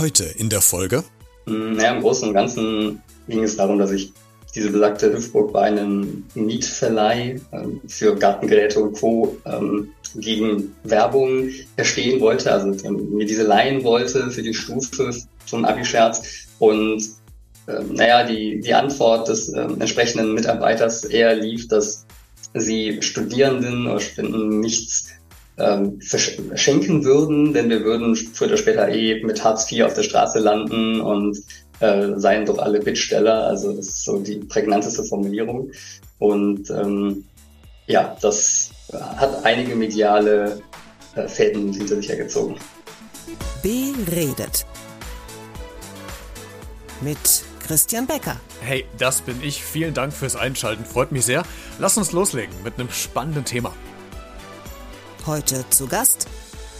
heute in der Folge? Hm, naja, im Großen und Ganzen ging es darum, dass ich diese besagte Hüftburg bei einem Mietverleih ähm, für Gartengeräte und Co. Ähm, gegen Werbung erstehen wollte, also ähm, mir diese leihen wollte für die Stufe zum Abi-Scherz und naja, die, die Antwort des entsprechenden Mitarbeiters eher lief, dass sie Studierenden oder Studenten nichts ähm, verschenken würden, denn wir würden früher oder später eh mit Hartz IV auf der Straße landen und äh, seien doch alle Bittsteller. Also das ist so die prägnanteste Formulierung. Und ähm, ja, das hat einige mediale äh, Fäden hinter sich hergezogen. Beredet. Mit Christian Becker. Hey, das bin ich. Vielen Dank fürs Einschalten. Freut mich sehr. Lass uns loslegen mit einem spannenden Thema. Heute zu Gast.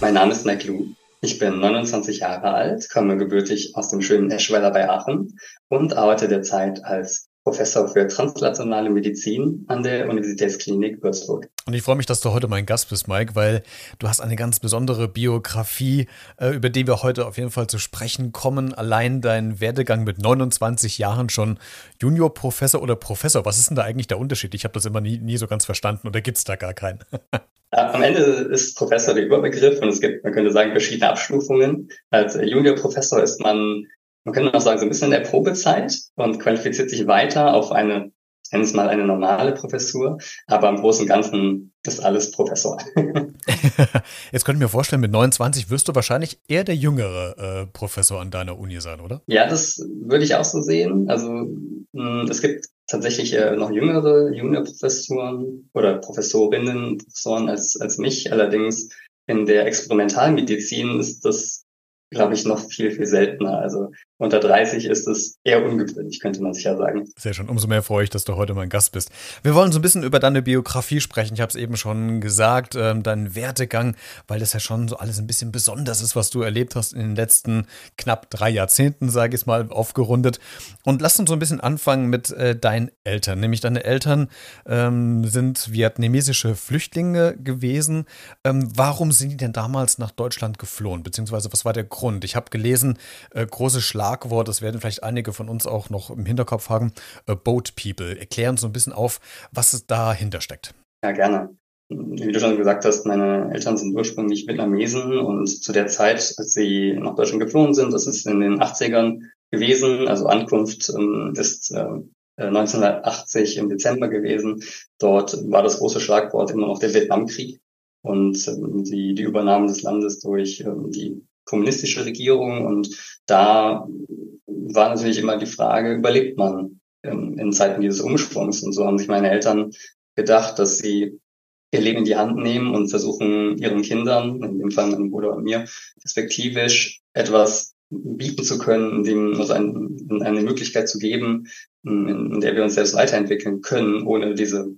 Mein Name ist Mike Lu. Ich bin 29 Jahre alt, komme gebürtig aus dem schönen Eschweiler bei Aachen und arbeite derzeit als Professor für translationale Medizin an der Universitätsklinik Würzburg. Und ich freue mich, dass du heute mein Gast bist, Mike, weil du hast eine ganz besondere Biografie, äh, über die wir heute auf jeden Fall zu sprechen kommen. Allein dein Werdegang mit 29 Jahren schon Juniorprofessor oder Professor. Was ist denn da eigentlich der Unterschied? Ich habe das immer nie, nie so ganz verstanden oder gibt es da gar keinen? Am Ende ist Professor der Überbegriff und es gibt, man könnte sagen, verschiedene Abstufungen. Als Juniorprofessor ist man man könnte auch sagen, so ein bisschen in der Probezeit und qualifiziert sich weiter auf eine, ich nenne es mal eine normale Professur, aber im Großen und Ganzen ist alles Professor. Jetzt könnte ich mir vorstellen, mit 29 wirst du wahrscheinlich eher der jüngere äh, Professor an deiner Uni sein, oder? Ja, das würde ich auch so sehen. Also mh, es gibt tatsächlich äh, noch jüngere Juniorprofessoren oder Professorinnen, Professoren als, als mich. Allerdings in der Experimentalmedizin ist das glaube ich, noch viel, viel seltener. Also unter 30 ist es eher ungewöhnlich, könnte man sicher sagen. Sehr schön. Umso mehr freue ich, dass du heute mein Gast bist. Wir wollen so ein bisschen über deine Biografie sprechen. Ich habe es eben schon gesagt, ähm, deinen Werdegang, weil das ja schon so alles ein bisschen besonders ist, was du erlebt hast in den letzten knapp drei Jahrzehnten, sage ich mal, aufgerundet. Und lass uns so ein bisschen anfangen mit äh, deinen Eltern. Nämlich deine Eltern ähm, sind vietnamesische Flüchtlinge gewesen. Ähm, warum sind die denn damals nach Deutschland geflohen? Beziehungsweise was war der Grund? Ich habe gelesen, äh, großes Schlagwort, das werden vielleicht einige von uns auch noch im Hinterkopf haben, äh, Boat People. Erklären so ein bisschen auf, was dahinter steckt. Ja, gerne. Wie du schon gesagt hast, meine Eltern sind ursprünglich Vietnamesen und zu der Zeit, als sie nach Deutschland geflohen sind, das ist in den 80ern gewesen, also Ankunft ähm, ist äh, 1980 im Dezember gewesen. Dort war das große Schlagwort immer noch der Vietnamkrieg und ähm, die, die Übernahme des Landes durch ähm, die kommunistische Regierung und da war natürlich immer die Frage, überlebt man ähm, in Zeiten dieses Umschwungs? Und so haben sich meine Eltern gedacht, dass sie ihr Leben in die Hand nehmen und versuchen, ihren Kindern, in dem Fall meinem Bruder und mir, perspektivisch etwas bieten zu können, indem also ein, eine Möglichkeit zu geben, in, in der wir uns selbst weiterentwickeln können, ohne diese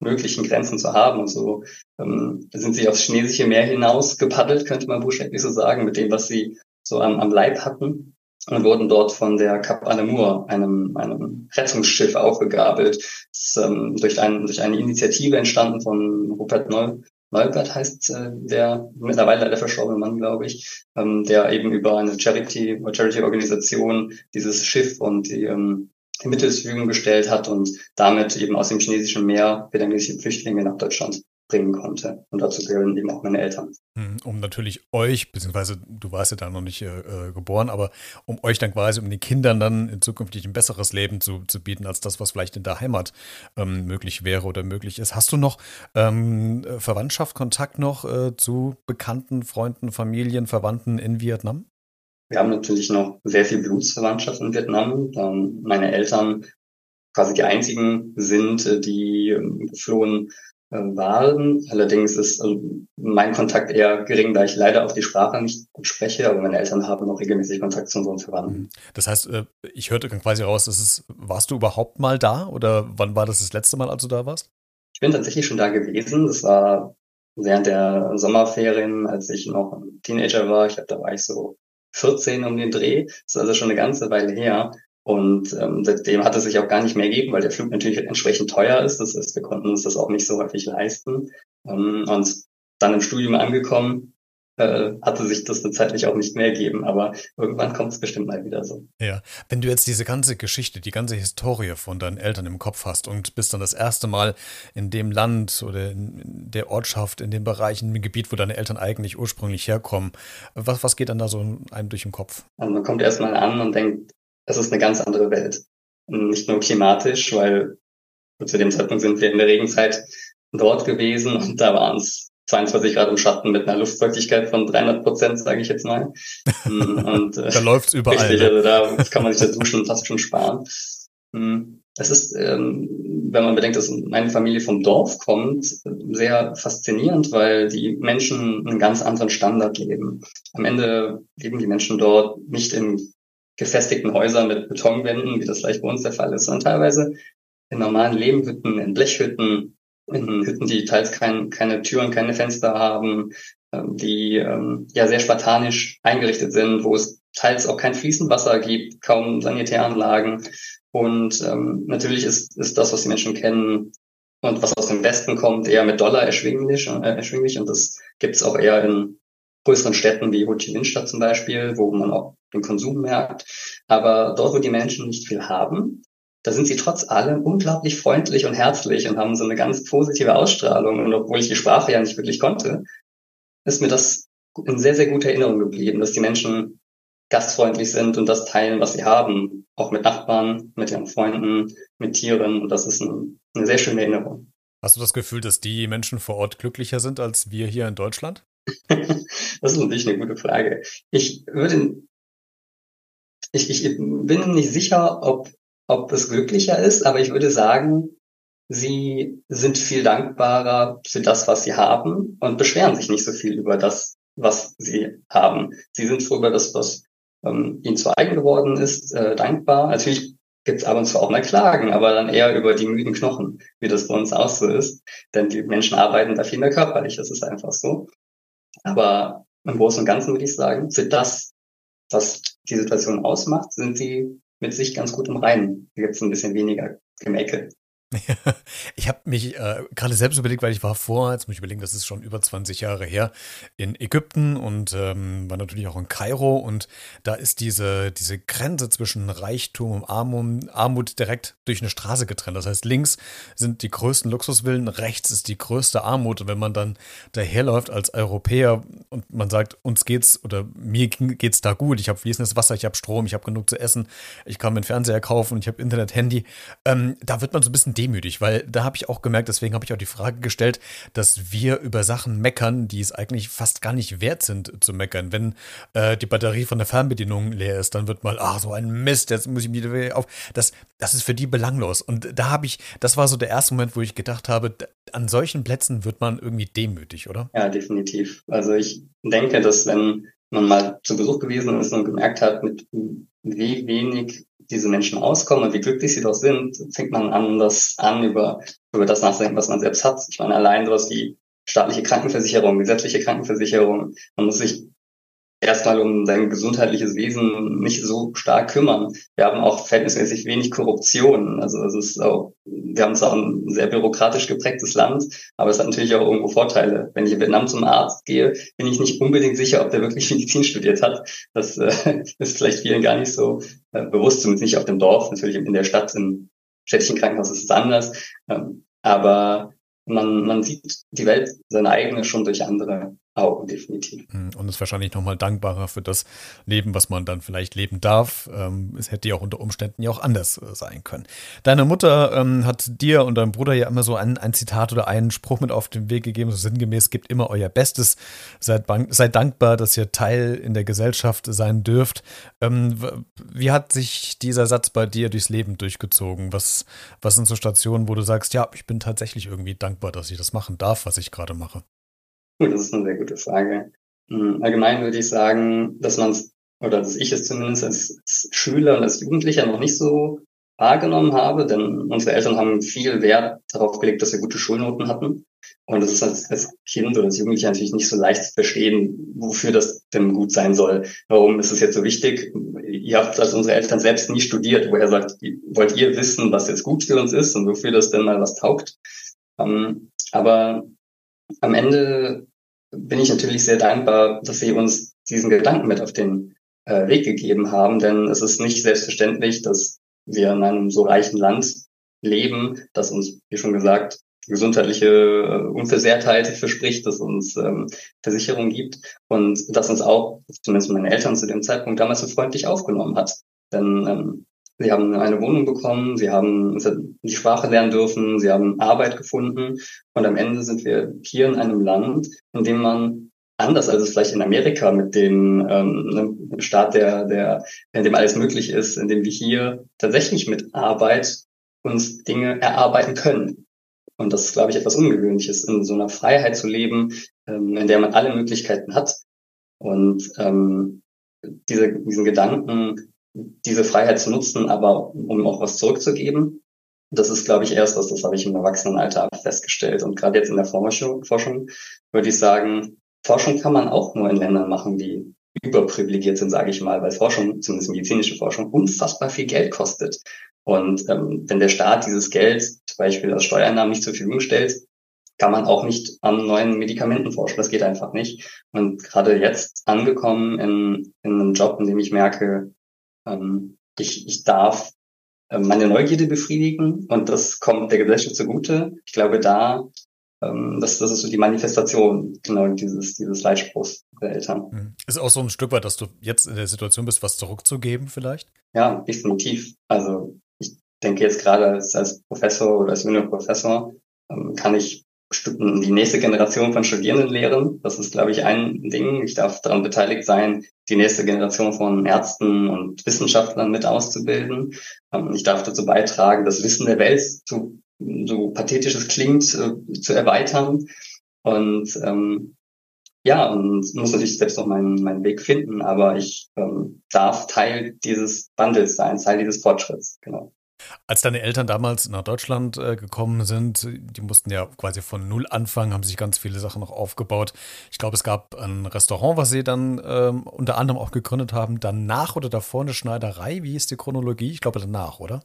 möglichen Grenzen zu haben. Und so ähm, sind sie aufs chinesische Meer hinaus gepaddelt, könnte man buchstäblich so sagen, mit dem, was sie so am, am Leib hatten und wurden dort von der Cap Anemur, einem, einem Rettungsschiff, aufgegabelt. Das ähm, durch, ein, durch eine Initiative entstanden von Rupert Neu, Neubert heißt äh, der mittlerweile leider verstorbene Mann, glaube ich, ähm, der eben über eine Charity Charity-Organisation dieses Schiff und die ähm, Mittel zur Verfügung gestellt hat und damit eben aus dem chinesischen Meer vietnamesische Flüchtlinge nach Deutschland bringen konnte. Und dazu gehören eben auch meine Eltern. Hm, um natürlich euch, beziehungsweise du warst ja da noch nicht äh, äh, geboren, aber um euch dann quasi, um den Kindern dann in zukünftig ein besseres Leben zu, zu bieten, als das, was vielleicht in der Heimat ähm, möglich wäre oder möglich ist. Hast du noch ähm, Verwandtschaft, Kontakt noch äh, zu Bekannten, Freunden, Familien, Verwandten in Vietnam? Wir haben natürlich noch sehr viel Blutsverwandtschaft in Vietnam. Meine Eltern quasi die einzigen sind, äh, die ähm, geflohen äh, waren. Allerdings ist also mein Kontakt eher gering, da ich leider auch die Sprache nicht gut spreche, aber meine Eltern haben noch regelmäßig Kontakt zu unseren Verwandten. Mhm. Das heißt, äh, ich hörte quasi raus, dass es, warst du überhaupt mal da oder wann war das das letzte Mal, als du da warst? Ich bin tatsächlich schon da gewesen. Das war während der Sommerferien, als ich noch ein Teenager war. Ich glaube, da war ich so 14 um den Dreh. Das ist also schon eine ganze Weile her. Und ähm, seitdem hat es sich auch gar nicht mehr gegeben, weil der Flug natürlich entsprechend teuer ist. Das heißt, wir konnten uns das auch nicht so häufig leisten. Ähm, und dann im Studium angekommen, äh, hatte sich das zeitlich auch nicht mehr geben. Aber irgendwann kommt es bestimmt mal wieder so. Ja, wenn du jetzt diese ganze Geschichte, die ganze Historie von deinen Eltern im Kopf hast und bist dann das erste Mal in dem Land oder in der Ortschaft, in dem Bereich, in dem Gebiet, wo deine Eltern eigentlich ursprünglich herkommen, was, was geht dann da so einem durch den Kopf? Also man kommt erstmal an und denkt, es ist eine ganz andere Welt. Nicht nur klimatisch, weil zu dem Zeitpunkt sind wir in der Regenzeit dort gewesen und da waren es 22 Grad im Schatten mit einer Luftfeuchtigkeit von 300 Prozent, sage ich jetzt mal. Mm, und, äh, da läuft's überall. Richtig, ne? also da kann man sich das Duschen fast schon sparen. Mm, es ist, ähm, wenn man bedenkt, dass meine Familie vom Dorf kommt, sehr faszinierend, weil die Menschen einen ganz anderen Standard leben. Am Ende leben die Menschen dort nicht in gefestigten Häusern mit Betonwänden, wie das vielleicht bei uns der Fall ist, sondern teilweise in normalen Lehmhütten, in Blechhütten, Hütten, die teils kein, keine Türen, keine Fenster haben, ähm, die ähm, ja sehr spartanisch eingerichtet sind, wo es teils auch kein fließend Wasser gibt, kaum Sanitäranlagen. Und ähm, natürlich ist, ist das, was die Menschen kennen und was aus dem Westen kommt, eher mit Dollar erschwinglich, äh, erschwinglich. Und das gibt es auch eher in größeren Städten wie Ho Chi Minh Stadt zum Beispiel, wo man auch den Konsum merkt. Aber dort, wo die Menschen nicht viel haben, da sind sie trotz allem unglaublich freundlich und herzlich und haben so eine ganz positive Ausstrahlung. Und obwohl ich die Sprache ja nicht wirklich konnte, ist mir das in sehr, sehr guter Erinnerung geblieben, dass die Menschen gastfreundlich sind und das teilen, was sie haben. Auch mit Nachbarn, mit ihren Freunden, mit Tieren. Und das ist ein, eine sehr schöne Erinnerung. Hast du das Gefühl, dass die Menschen vor Ort glücklicher sind als wir hier in Deutschland? das ist natürlich eine gute Frage. Ich würde, ich, ich bin nicht sicher, ob ob es glücklicher ist, aber ich würde sagen, sie sind viel dankbarer für das, was sie haben und beschweren sich nicht so viel über das, was sie haben. Sie sind froh über das, was ähm, ihnen zu eigen geworden ist, äh, dankbar. Natürlich gibt es ab und zu auch mal Klagen, aber dann eher über die müden Knochen, wie das bei uns auch so ist. Denn die Menschen arbeiten da viel mehr körperlich, das ist einfach so. Aber im Großen und Ganzen würde ich sagen, für das, was die Situation ausmacht, sind sie mit sich ganz gut im Reinen. Da gibt es ein bisschen weniger Gemäkel. Ich habe mich äh, gerade selbst überlegt, weil ich war vor, jetzt muss ich überlegen, das ist schon über 20 Jahre her, in Ägypten und ähm, war natürlich auch in Kairo und da ist diese, diese Grenze zwischen Reichtum und Armut, Armut direkt durch eine Straße getrennt. Das heißt, links sind die größten Luxusvillen, rechts ist die größte Armut und wenn man dann daherläuft als Europäer und man sagt, uns geht's oder mir geht's da gut, ich habe fließendes Wasser, ich habe Strom, ich habe genug zu essen, ich kann mir einen Fernseher kaufen, ich habe Internet, Handy, ähm, da wird man so ein bisschen demütig, weil da habe ich auch gemerkt, deswegen habe ich auch die Frage gestellt, dass wir über Sachen meckern, die es eigentlich fast gar nicht wert sind zu meckern. Wenn äh, die Batterie von der Fernbedienung leer ist, dann wird mal, ach, so ein Mist, jetzt muss ich wieder auf. Das, das ist für die belanglos. Und da habe ich, das war so der erste Moment, wo ich gedacht habe, an solchen Plätzen wird man irgendwie demütig, oder? Ja, definitiv. Also ich denke, dass wenn man mal zu Besuch gewesen ist und gemerkt hat, mit wie wenig diese Menschen auskommen und wie glücklich sie doch sind, fängt man an, das an, über, über das nachzudenken, was man selbst hat. Ich meine, allein sowas wie staatliche Krankenversicherung, gesetzliche Krankenversicherung. Man muss sich erstmal um sein gesundheitliches Wesen nicht so stark kümmern. Wir haben auch verhältnismäßig wenig Korruption. Also es ist auch, wir haben zwar ein sehr bürokratisch geprägtes Land, aber es hat natürlich auch irgendwo Vorteile. Wenn ich in Vietnam zum Arzt gehe, bin ich nicht unbedingt sicher, ob der wirklich Medizin studiert hat. Das äh, ist vielleicht vielen gar nicht so äh, bewusst, zumindest nicht auf dem Dorf. Natürlich in der Stadt, im städtischen Krankenhaus ist es anders. Ähm, aber man, man sieht die Welt, seine eigene, schon durch andere Augen, definitiv. Hm, und ist wahrscheinlich nochmal dankbarer für das Leben, was man dann vielleicht leben darf. Ähm, es hätte ja auch unter Umständen ja auch anders äh, sein können. Deine Mutter ähm, hat dir und deinem Bruder ja immer so ein, ein Zitat oder einen Spruch mit auf den Weg gegeben, so sinngemäß, gebt immer euer Bestes, seid, seid dankbar, dass ihr Teil in der Gesellschaft sein dürft. Ähm, wie hat sich dieser Satz bei dir durchs Leben durchgezogen? Was, was sind so Stationen, wo du sagst, ja, ich bin tatsächlich irgendwie dankbar, dass ich das machen darf, was ich gerade mache? Das ist eine sehr gute Frage. Hm, allgemein würde ich sagen, dass man es, oder dass ich es zumindest als Schüler und als Jugendlicher noch nicht so wahrgenommen habe, denn unsere Eltern haben viel Wert darauf gelegt, dass wir gute Schulnoten hatten. Und das ist als, als Kind oder als Jugendlicher natürlich nicht so leicht zu verstehen, wofür das denn gut sein soll. Warum ist es jetzt so wichtig? Ihr habt als unsere Eltern selbst nie studiert. Woher sagt, wollt ihr wissen, was jetzt gut für uns ist und wofür das denn mal was taugt? Ähm, aber am Ende bin ich natürlich sehr dankbar, dass Sie uns diesen Gedanken mit auf den äh, Weg gegeben haben, denn es ist nicht selbstverständlich, dass wir in einem so reichen Land leben, das uns, wie schon gesagt, gesundheitliche äh, Unversehrtheit verspricht, dass uns ähm, Versicherung gibt und das uns auch, zumindest meine Eltern zu dem Zeitpunkt damals so freundlich aufgenommen hat. Denn ähm, sie haben eine Wohnung bekommen, sie haben die Sprache lernen dürfen, sie haben Arbeit gefunden und am Ende sind wir hier in einem Land, in dem man anders als es vielleicht in Amerika mit dem ähm, Staat, der, der, in dem alles möglich ist, in dem wir hier tatsächlich mit Arbeit uns Dinge erarbeiten können. Und das ist, glaube ich, etwas Ungewöhnliches, in so einer Freiheit zu leben, ähm, in der man alle Möglichkeiten hat. Und ähm, diese, diesen Gedanken, diese Freiheit zu nutzen, aber um auch was zurückzugeben, das ist, glaube ich, erst was, das habe ich im Erwachsenenalter festgestellt. Und gerade jetzt in der Forschung, würde ich sagen, Forschung kann man auch nur in Ländern machen, die überprivilegiert sind, sage ich mal, weil Forschung, zumindest medizinische Forschung, unfassbar viel Geld kostet. Und ähm, wenn der Staat dieses Geld zum Beispiel als Steuereinnahmen nicht zur Verfügung stellt, kann man auch nicht an neuen Medikamenten forschen. Das geht einfach nicht. Und gerade jetzt angekommen in, in einem Job, in dem ich merke, ähm, ich, ich darf äh, meine Neugierde befriedigen und das kommt der Gesellschaft zugute. Ich glaube, da ähm, das, das ist so die Manifestation genau dieses, dieses Leitspruchs der Eltern. Mhm. Ist auch so ein Stück weit, dass du jetzt in der Situation bist, was zurückzugeben vielleicht? Ja, definitiv. Also ich denke jetzt gerade als, als Professor oder als Junior Professor ähm, kann ich die nächste Generation von Studierenden lehren. Das ist, glaube ich, ein Ding. Ich darf daran beteiligt sein, die nächste Generation von Ärzten und Wissenschaftlern mit auszubilden. Ähm, ich darf dazu beitragen, das Wissen der Welt zu so pathetisch es klingt, äh, zu erweitern. Und ähm, ja, und muss natürlich selbst noch meinen, meinen Weg finden, aber ich ähm, darf Teil dieses Wandels sein, Teil dieses Fortschritts, genau. Als deine Eltern damals nach Deutschland äh, gekommen sind, die mussten ja quasi von Null anfangen, haben sich ganz viele Sachen noch aufgebaut. Ich glaube, es gab ein Restaurant, was sie dann ähm, unter anderem auch gegründet haben. Danach oder davor eine Schneiderei? Wie ist die Chronologie? Ich glaube danach, oder?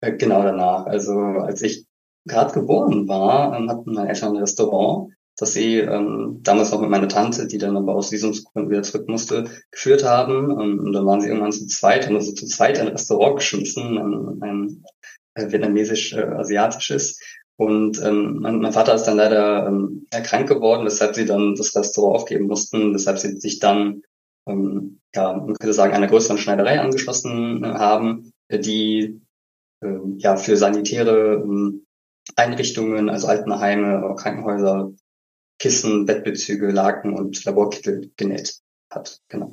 Äh, genau danach. Also als ich gerade geboren war, ähm, hatten meine Eltern ein Restaurant, das sie ähm, damals noch mit meiner Tante, die dann aber aus Visumsgründen wieder zurück musste, geführt haben. Ähm, und dann waren sie irgendwann zu zweit, haben also zu zweit ein Restaurant geschmissen, ein, ein äh, vietnamesisch-asiatisches. Äh, und ähm, mein, mein Vater ist dann leider ähm, krank geworden, weshalb sie dann das Restaurant aufgeben mussten, weshalb sie sich dann, ähm, ja, man könnte sagen, einer größeren Schneiderei angeschlossen äh, haben, die äh, ja für sanitäre ähm, Einrichtungen, also Altenheime, Krankenhäuser, Kissen, Bettbezüge, Laken und Laborkittel genäht hat. Genau.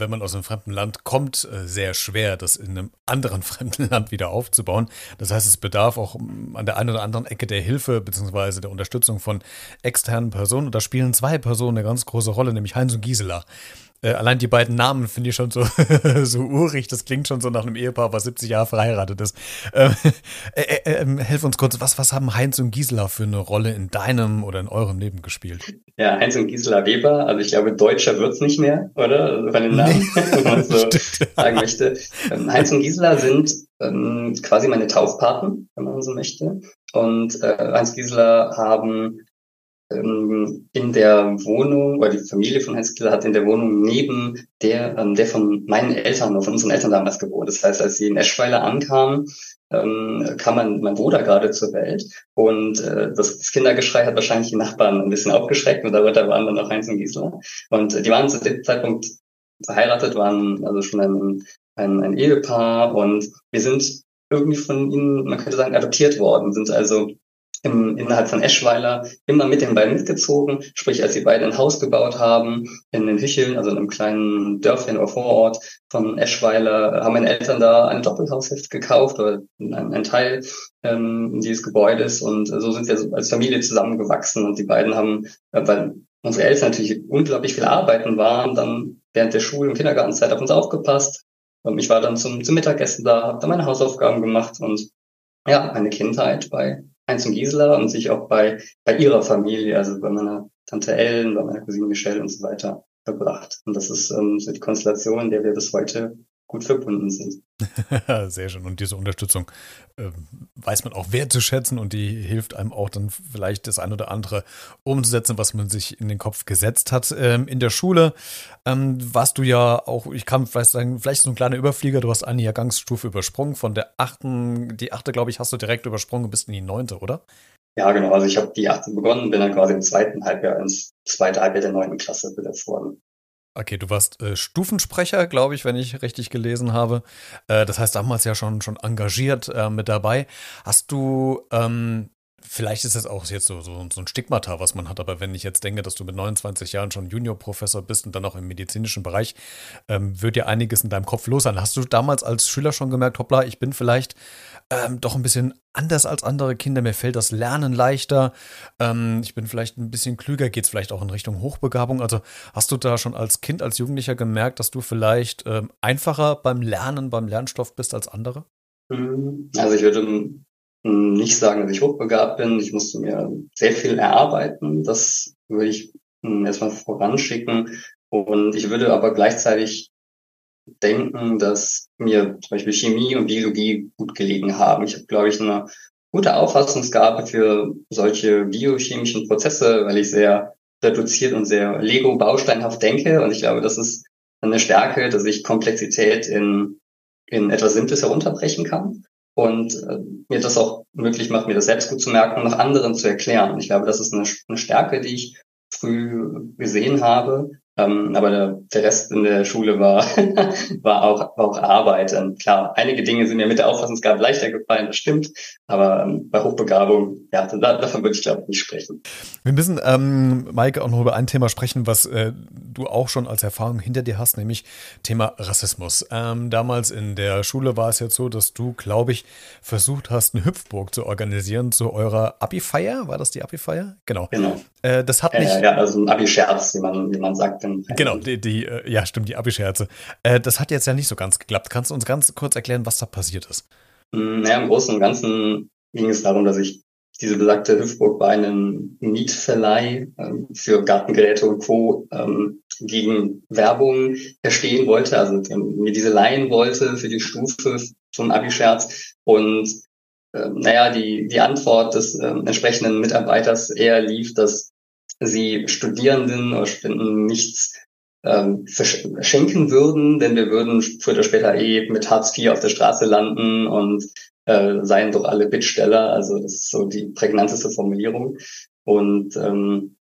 wenn man aus einem fremden Land kommt, äh, sehr schwer, das in einem anderen fremden Land wieder aufzubauen. Das heißt, es bedarf auch mm, an der einen oder anderen Ecke der Hilfe bzw. der Unterstützung von externen Personen. Und da spielen zwei Personen eine ganz große Rolle, nämlich Heinz und Gisela. Äh, allein die beiden Namen finde ich schon so, so urig. Das klingt schon so nach einem Ehepaar, was 70 Jahre verheiratet ist. Ähm, äh, äh, ähm, helf uns kurz, was, was haben Heinz und Gisela für eine Rolle in deinem oder in eurem Leben gespielt? Ja, Heinz und Gisela Weber, also ich glaube, deutscher wird's nicht mehr, oder? Also von den Namen, nee. wenn man so sagen möchte. Ähm, Heinz und Gisela sind ähm, quasi meine Taufpaten, wenn man so möchte. Und äh, Heinz Gisela haben ähm, in der Wohnung, oder die Familie von Heinz Killer hat in der Wohnung neben der, ähm, der von meinen Eltern oder von unseren Eltern damals gewohnt. Das heißt, als sie in Eschweiler ankamen, ähm, kam mein, mein Bruder gerade zur Welt und äh, das, das Kindergeschrei hat wahrscheinlich die Nachbarn ein bisschen aufgeschreckt und darunter waren dann auch Heinz und Gisela. Und äh, die waren zu dem Zeitpunkt verheiratet, waren also schon ein, ein, ein Ehepaar und wir sind irgendwie von ihnen, man könnte sagen, adoptiert worden, sind also im, innerhalb von Eschweiler immer mit den beiden mitgezogen. Sprich, als sie beide ein Haus gebaut haben in den Hücheln, also in einem kleinen Dörfchen oder Vorort von Eschweiler, haben meine Eltern da ein Doppelhaushälfte gekauft oder ein, ein Teil ähm, dieses Gebäudes und so sind wir als Familie zusammengewachsen und die beiden haben, äh, weil unsere Eltern natürlich unglaublich viel arbeiten waren, dann während der Schule- und Kindergartenzeit auf uns aufgepasst. Ähm, ich war dann zum, zum Mittagessen da, habe dann meine Hausaufgaben gemacht und ja, meine Kindheit bei Heinz und Gisela und sich auch bei, bei ihrer Familie, also bei meiner Tante Ellen, bei meiner Cousine Michelle und so weiter verbracht. Und das ist ähm, so die Konstellation, in der wir bis heute gut verbunden sind. Sehr schön. Und diese Unterstützung äh, weiß man auch wertzuschätzen und die hilft einem auch dann vielleicht das ein oder andere umzusetzen, was man sich in den Kopf gesetzt hat. Ähm, in der Schule ähm, warst du ja auch, ich kann vielleicht sagen, vielleicht so ein kleiner Überflieger, du hast eine Jahrgangsstufe übersprungen. Von der achten, die achte, glaube ich, hast du direkt übersprungen, bist in die neunte, oder? Ja, genau. Also ich habe die achte begonnen, bin dann quasi im zweiten Halbjahr ins zweite Halbjahr der neunten Klasse besetzt worden. Okay, du warst äh, Stufensprecher, glaube ich, wenn ich richtig gelesen habe. Äh, das heißt, damals ja schon, schon engagiert äh, mit dabei. Hast du, ähm, vielleicht ist das auch jetzt so, so, so ein Stigmata, was man hat, aber wenn ich jetzt denke, dass du mit 29 Jahren schon Juniorprofessor bist und dann auch im medizinischen Bereich, ähm, wird dir einiges in deinem Kopf los sein. Hast du damals als Schüler schon gemerkt, hoppla, ich bin vielleicht ähm, doch ein bisschen anders als andere Kinder. Mir fällt das Lernen leichter. Ähm, ich bin vielleicht ein bisschen klüger. Geht es vielleicht auch in Richtung Hochbegabung? Also hast du da schon als Kind, als Jugendlicher gemerkt, dass du vielleicht ähm, einfacher beim Lernen, beim Lernstoff bist als andere? Mhm. Also ich würde nicht sagen, dass ich hochbegabt bin. Ich musste mir sehr viel erarbeiten. Das würde ich hm, erstmal voranschicken. Und ich würde aber gleichzeitig denken, dass mir zum Beispiel Chemie und Biologie gut gelegen haben. Ich habe, glaube ich, eine gute Auffassungsgabe für solche biochemischen Prozesse, weil ich sehr reduziert und sehr Lego-Bausteinhaft denke. Und ich glaube, das ist eine Stärke, dass ich Komplexität in, in etwas Simples herunterbrechen kann und äh, mir das auch möglich macht, mir das selbst gut zu merken und noch anderen zu erklären. Ich glaube, das ist eine, eine Stärke, die ich früh gesehen habe ähm, aber der, der Rest in der Schule war, war, auch, auch Arbeit. Und klar, einige Dinge sind mir mit der Auffassungsgabe leichter gefallen, das stimmt. Aber ähm, bei Hochbegabung, ja, da, davon würde ich glaube ich nicht sprechen. Wir müssen, ähm, Maike, auch noch über ein Thema sprechen, was äh, du auch schon als Erfahrung hinter dir hast, nämlich Thema Rassismus. Ähm, damals in der Schule war es jetzt so, dass du, glaube ich, versucht hast, eine Hüpfburg zu organisieren zu eurer Abi-Feier. War das die Abi-Feier? Genau. Genau. Äh, das hat nicht. Äh, ja, also ein Abi-Scherz, wie man, wie man sagt. Genau, die, die, äh, ja, stimmt, die Abi-Scherze. Äh, das hat jetzt ja nicht so ganz geklappt. Kannst du uns ganz kurz erklären, was da passiert ist? Mm, naja, im Großen und Ganzen ging es darum, dass ich diese besagte Hüpfburg bei einem Mietverleih ähm, für Gartengeräte und Co. Ähm, gegen Werbung erstehen wollte, also ähm, mir diese leihen wollte für die Stufe zum Abi-Scherz. Und naja, die, die Antwort des ähm, entsprechenden Mitarbeiters eher lief, dass sie Studierenden oder Studenten nichts ähm, verschenken würden, denn wir würden früher oder später eh mit Hartz IV auf der Straße landen und äh, seien doch alle Bittsteller. Also das ist so die prägnanteste Formulierung. Und ähm,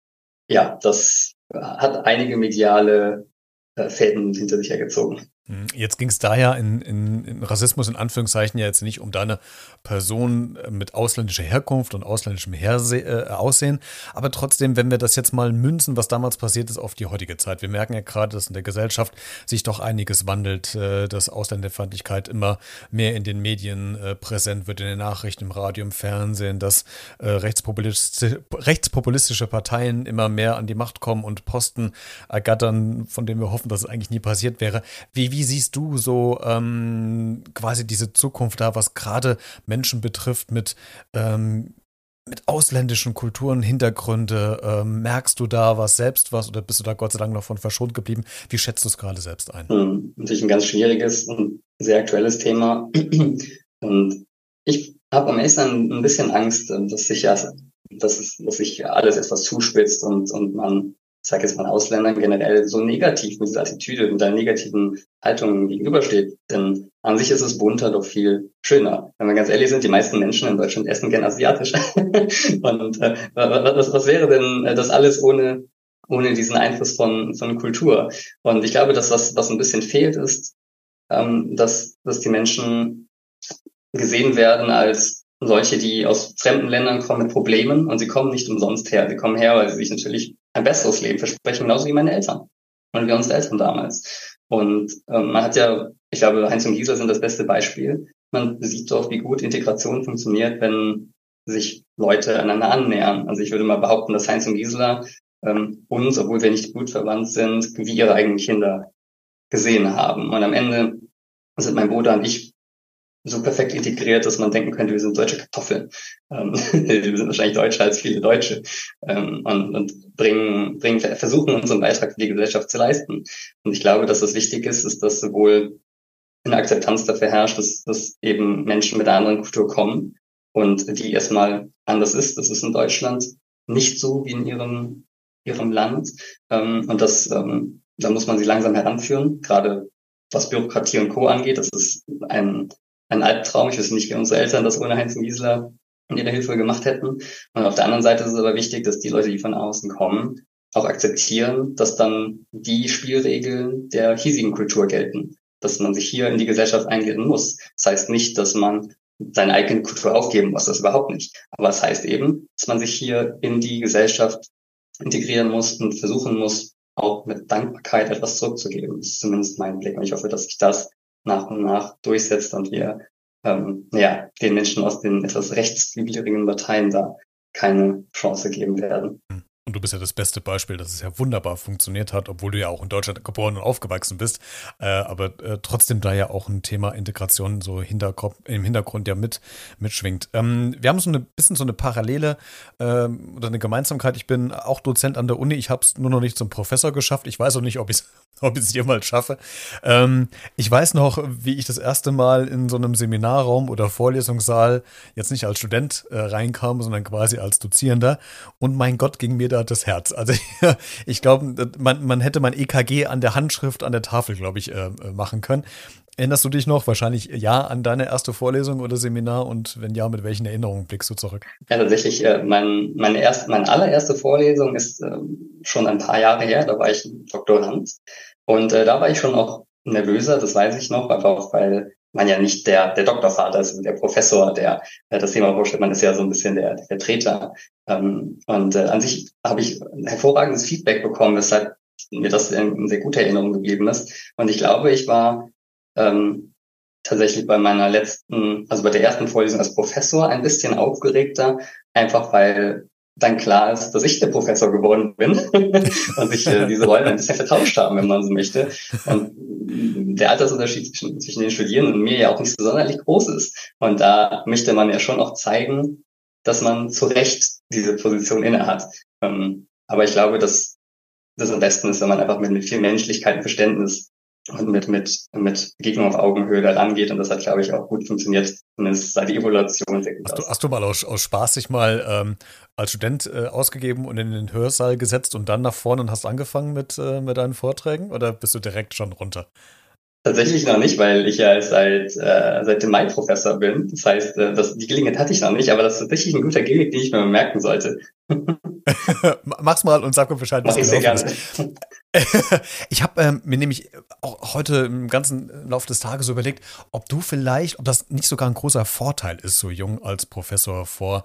ja, das hat einige mediale äh, Fäden hinter sich hergezogen. Hm, jetzt ging es daher in, in, in, Rassismus in Anführungszeichen ja jetzt nicht um deine Person äh, mit ausländischer Herkunft und ausländischem Herse äh, Aussehen, aber trotzdem, wenn wir das jetzt mal münzen, was damals passiert ist, auf die heutige Zeit. Wir merken ja gerade, dass in der Gesellschaft sich doch einiges wandelt, äh, dass Ausländerfeindlichkeit immer mehr in den Medien äh, präsent wird, in den Nachrichten, im Radio, im Fernsehen, dass äh, rechtspopulistische, rechtspopulistische Parteien immer mehr an die Macht kommen und Posten ergattern, von denen wir hoffen, dass es eigentlich nie passiert wäre. Wie wie siehst du so ähm, quasi diese Zukunft da, was gerade Menschen betrifft mit, ähm, mit ausländischen Kulturen, Hintergründe? Ähm, merkst du da was selbst was oder bist du da Gott sei Dank noch von verschont geblieben? Wie schätzt du es gerade selbst ein? Hm, natürlich ein ganz schwieriges und sehr aktuelles Thema. Und ich habe am ehesten ein bisschen Angst, dass sich ja, dass, dass sich alles etwas zuspitzt und, und man ich sage jetzt mal Ausländern generell so negativ mit dieser Attitüde, mit einer negativen Haltung gegenübersteht. Denn an sich ist es bunter doch viel schöner. Wenn wir ganz ehrlich sind, die meisten Menschen in Deutschland essen gern asiatisch. Und äh, was, was wäre denn das alles ohne ohne diesen Einfluss von, von Kultur. Und ich glaube, dass das, was ein bisschen fehlt, ist, ähm, dass, dass die Menschen gesehen werden als solche, die aus fremden Ländern kommen mit Problemen und sie kommen nicht umsonst her. Sie kommen her, weil sie sich natürlich ein besseres Leben versprechen, genauso wie meine Eltern und wir unsere Eltern damals. Und ähm, man hat ja, ich glaube, Heinz und Gisela sind das beste Beispiel. Man sieht doch, wie gut Integration funktioniert, wenn sich Leute einander annähern. Also ich würde mal behaupten, dass Heinz und Gisela ähm, uns, obwohl wir nicht gut verwandt sind, wie ihre eigenen Kinder gesehen haben. Und am Ende sind mein Bruder und ich so perfekt integriert, dass man denken könnte, wir sind deutsche Kartoffeln. Ähm, wir sind wahrscheinlich deutscher als viele Deutsche ähm, und, und bringen, bringen, versuchen unseren Beitrag für die Gesellschaft zu leisten. Und ich glaube, dass das wichtig ist, ist, dass sowohl eine Akzeptanz dafür herrscht, dass, dass eben Menschen mit einer anderen Kultur kommen und die erstmal anders ist. Das ist in Deutschland nicht so wie in ihrem, ihrem Land. Ähm, und das, ähm, da muss man sie langsam heranführen, gerade was Bürokratie und Co. angeht. Das ist ein ein Albtraum. Ich wüsste nicht, wie unsere Eltern das ohne Heinz Miesler und ihre Hilfe gemacht hätten. Und auf der anderen Seite ist es aber wichtig, dass die Leute, die von außen kommen, auch akzeptieren, dass dann die Spielregeln der hiesigen Kultur gelten, dass man sich hier in die Gesellschaft eingliedern muss. Das heißt nicht, dass man seine eigene Kultur aufgeben muss, das überhaupt nicht. Aber es das heißt eben, dass man sich hier in die Gesellschaft integrieren muss und versuchen muss, auch mit Dankbarkeit etwas zurückzugeben. Das ist zumindest mein Blick. Und ich hoffe, dass sich das nach und nach durchsetzt und wir ähm, ja, den Menschen aus den etwas rechtsflügeligen Parteien da keine Chance geben werden. Hm. Und du bist ja das beste Beispiel, dass es ja wunderbar funktioniert hat, obwohl du ja auch in Deutschland geboren und aufgewachsen bist. Äh, aber äh, trotzdem da ja auch ein Thema Integration so Hinterkopf, im Hintergrund ja mit mitschwingt. Ähm, wir haben so ein bisschen so eine Parallele ähm, oder eine Gemeinsamkeit. Ich bin auch Dozent an der Uni. Ich habe es nur noch nicht zum Professor geschafft. Ich weiß auch nicht, ob ich es ob ich's jemals schaffe. Ähm, ich weiß noch, wie ich das erste Mal in so einem Seminarraum oder Vorlesungssaal jetzt nicht als Student äh, reinkam, sondern quasi als Dozierender. Und mein Gott, ging mir da das Herz. Also ich glaube, man, man hätte mein EKG an der Handschrift an der Tafel, glaube ich, äh, äh, machen können. Erinnerst du dich noch wahrscheinlich ja an deine erste Vorlesung oder Seminar und wenn ja, mit welchen Erinnerungen blickst du zurück? Ja, tatsächlich, äh, mein, meine, erste, meine allererste Vorlesung ist äh, schon ein paar Jahre her, da war ich Doktorand und äh, da war ich schon auch nervöser, das weiß ich noch, aber auch weil man ja nicht der, der Doktorvater ist, der Professor, der, der das Thema vorstellt, man ist ja so ein bisschen der, der Vertreter. Ähm, und äh, an sich habe ich hervorragendes Feedback bekommen, weshalb mir das in sehr guter Erinnerung geblieben ist. Und ich glaube, ich war ähm, tatsächlich bei meiner letzten, also bei der ersten Vorlesung als Professor ein bisschen aufgeregter, einfach weil dann klar ist, dass ich der Professor geworden bin und sich äh, diese Rollen ein bisschen vertauscht haben, wenn man so möchte. Und der Altersunterschied zwischen, zwischen den Studierenden und mir ja auch nicht so sonderlich groß ist. Und da möchte man ja schon auch zeigen, dass man zu Recht diese Position innehat. Ähm, aber ich glaube, dass das am besten ist, wenn man einfach mit, mit viel Menschlichkeit und Verständnis und mit, mit, mit Begegnung auf Augenhöhe da rangeht. Und das hat, glaube ich, auch gut funktioniert. Und es sah die sehr gut hast aus. Du, hast du mal aus, aus Spaß sich mal ähm, als Student äh, ausgegeben und in den Hörsaal gesetzt und dann nach vorne und hast angefangen mit, äh, mit deinen Vorträgen? Oder bist du direkt schon runter? Tatsächlich noch nicht, weil ich ja seit, äh, seit dem Mai Professor bin. Das heißt, äh, das, die Gelegenheit hatte ich noch nicht, aber das ist tatsächlich ein guter Gimmick, den ich mir merken sollte. Mach's mal und sag mir Bescheid. Mach ich sehr gerne. ich habe ähm, mir nämlich auch heute im ganzen Laufe des Tages überlegt, ob du vielleicht, ob das nicht sogar ein großer Vorteil ist, so jung als Professor vor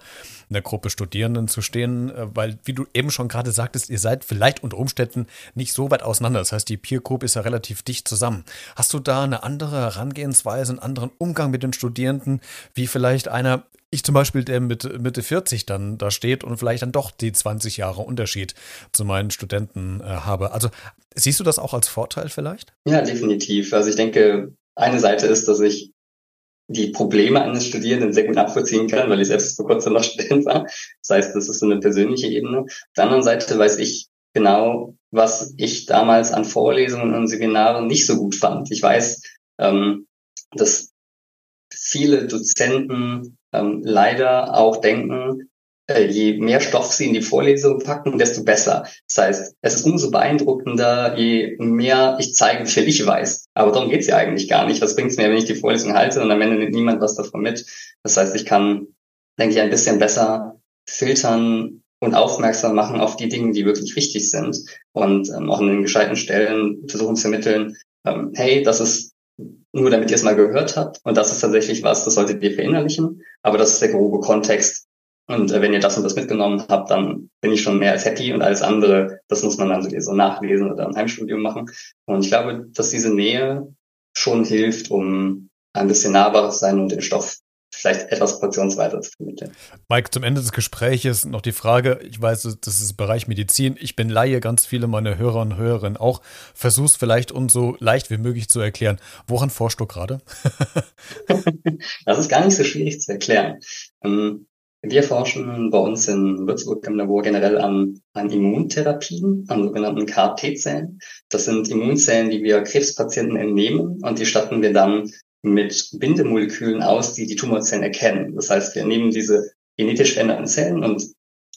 einer Gruppe Studierenden zu stehen, äh, weil, wie du eben schon gerade sagtest, ihr seid vielleicht unter Umständen nicht so weit auseinander. Das heißt, die Peer Group ist ja relativ dicht zusammen. Hast du da eine andere Herangehensweise, einen anderen Umgang mit den Studierenden, wie vielleicht einer ich zum Beispiel, der mit Mitte 40 dann da steht und vielleicht dann doch die 20 Jahre Unterschied zu meinen Studenten äh, habe. Also siehst du das auch als Vorteil vielleicht? Ja, definitiv. Also ich denke, eine Seite ist, dass ich die Probleme eines Studierenden sehr gut nachvollziehen kann, weil ich selbst vor kurzem noch Student war. Das heißt, das ist so eine persönliche Ebene. Auf der anderen Seite weiß ich genau, was ich damals an Vorlesungen und Seminaren nicht so gut fand. Ich weiß, ähm, dass viele Dozenten ähm, leider auch denken, äh, je mehr Stoff sie in die Vorlesung packen, desto besser. Das heißt, es ist umso beeindruckender, je mehr ich zeige, wie viel ich weiß. Aber darum geht's ja eigentlich gar nicht. Was bringt's mir, wenn ich die Vorlesung halte und am Ende nimmt niemand was davon mit? Das heißt, ich kann, denke ich, ein bisschen besser filtern und aufmerksam machen auf die Dinge, die wirklich wichtig sind und ähm, auch an den gescheiten Stellen versuchen zu ermitteln, ähm, hey, das ist nur damit ihr es mal gehört habt. Und das ist tatsächlich was, das solltet ihr verinnerlichen. Aber das ist der grobe Kontext. Und äh, wenn ihr das und das mitgenommen habt, dann bin ich schon mehr als happy. Und alles andere, das muss man dann sowieso nachlesen oder ein Heimstudium machen. Und ich glaube, dass diese Nähe schon hilft, um ein bisschen nahbarer zu sein und den Stoff vielleicht etwas portionsweiter zu vermitteln. Mike, zum Ende des Gespräches noch die Frage, ich weiß, das ist Bereich Medizin, ich bin Laie, ganz viele meiner Hörer und Hörerinnen auch. Versuch's vielleicht uns so leicht wie möglich zu erklären. Woran forschst du gerade? das ist gar nicht so schwierig zu erklären. Ähm, wir forschen bei uns in Würzburg im Labor generell an, an Immuntherapien, an sogenannten KT-Zellen. Das sind Immunzellen, die wir Krebspatienten entnehmen und die statten wir dann mit Bindemolekülen aus, die die Tumorzellen erkennen. Das heißt, wir nehmen diese genetisch veränderten Zellen und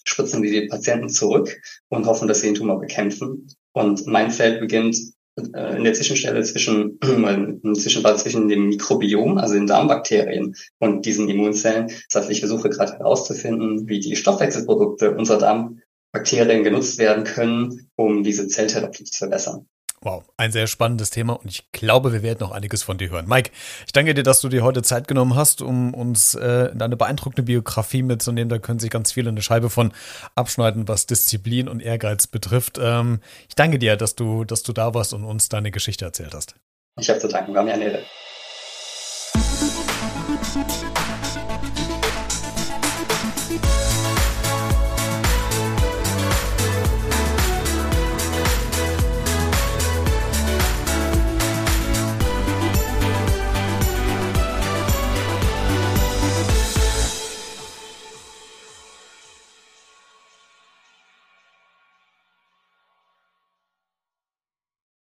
spritzen die Patienten zurück und hoffen, dass sie den Tumor bekämpfen. Und mein Feld beginnt äh, in der Zwischenstelle zwischen, äh, Zwischenfall zwischen dem Mikrobiom, also den Darmbakterien und diesen Immunzellen. Das heißt, ich versuche gerade herauszufinden, wie die Stoffwechselprodukte unserer Darmbakterien genutzt werden können, um diese Zelltherapie zu verbessern. Wow, ein sehr spannendes Thema und ich glaube, wir werden noch einiges von dir hören. Mike, ich danke dir, dass du dir heute Zeit genommen hast, um uns äh, deine beeindruckende Biografie mitzunehmen. Da können sich ganz viele eine Scheibe von abschneiden, was Disziplin und Ehrgeiz betrifft. Ähm, ich danke dir, dass du, dass du da warst und uns deine Geschichte erzählt hast. Ich habe zu danken, war mir eine Ehre.